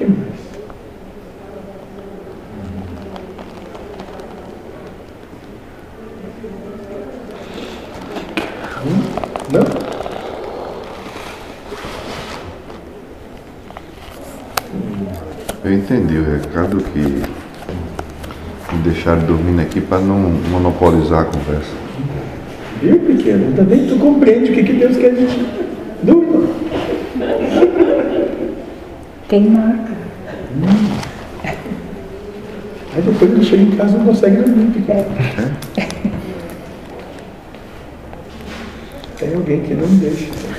que mais? Hum? Não? Eu entendi o recado que me deixaram dormindo aqui para não monopolizar a conversa. Viu, pequeno? Ainda bem que tu compreende o que, que Deus quer de Quem marca? Aí depois ele chega em casa e não consegue dormir, pequeno. Tem alguém que não deixa.